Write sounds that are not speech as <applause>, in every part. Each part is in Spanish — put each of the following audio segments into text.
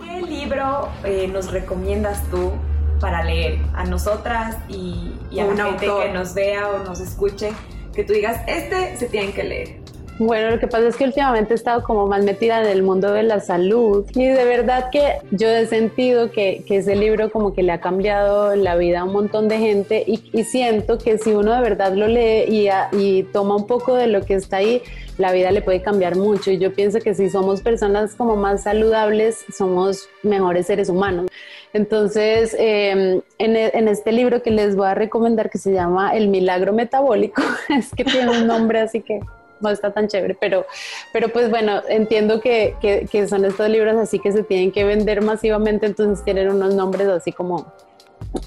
¿Qué libro eh, nos recomiendas tú para leer a nosotras y, a la gente que nos vea o nos escuche? Que tú digas, este se tienen que leer. Bueno, lo que pasa es que últimamente he estado como más metida en el mundo de la salud y de verdad que yo he sentido que, que ese libro como que le ha cambiado la vida a un montón de gente y, siento que si uno de verdad lo lee y, toma un poco de lo que está ahí, la vida le puede cambiar mucho y yo pienso que si somos personas como más saludables, somos mejores seres humanos. Entonces, em, en, en, este libro que les voy a recomendar que se llama El Milagro Metabólico, <laughs> es que tiene un nombre así que no está tan chévere, pero, pero pues bueno, entiendo que, que, son estos libros así que se tienen que vender masivamente, entonces tienen unos nombres así como...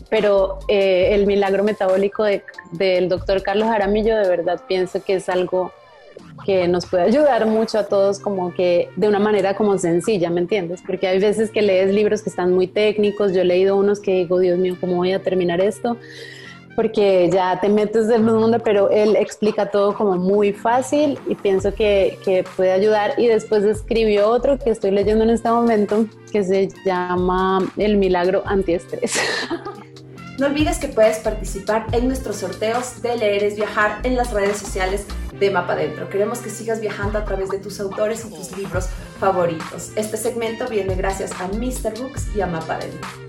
Pero eh, el milagro metabólico del doctor Carlos Jaramillo, de verdad pienso que es algo que nos puede ayudar mucho a todos como que de una manera como sencilla, ¿me entiendes? Porque hay veces que lees libros que están muy técnicos, yo he leído unos que digo, Dios mío, ¿cómo voy a terminar esto? Porque ya te metes del mundo, pero él explica todo como muy fácil y pienso que, que, puede ayudar. Y después escribió otro que estoy leyendo en este momento que se llama El Milagro Antiestrés. <laughs> No olvides que puedes participar en nuestros sorteos de Leer es Viajar en las redes sociales de Mapa Dentro. Queremos que sigas viajando a través de tus autores y tus libros favoritos. Este segmento viene gracias a Mr. Books y a Mapa Dentro.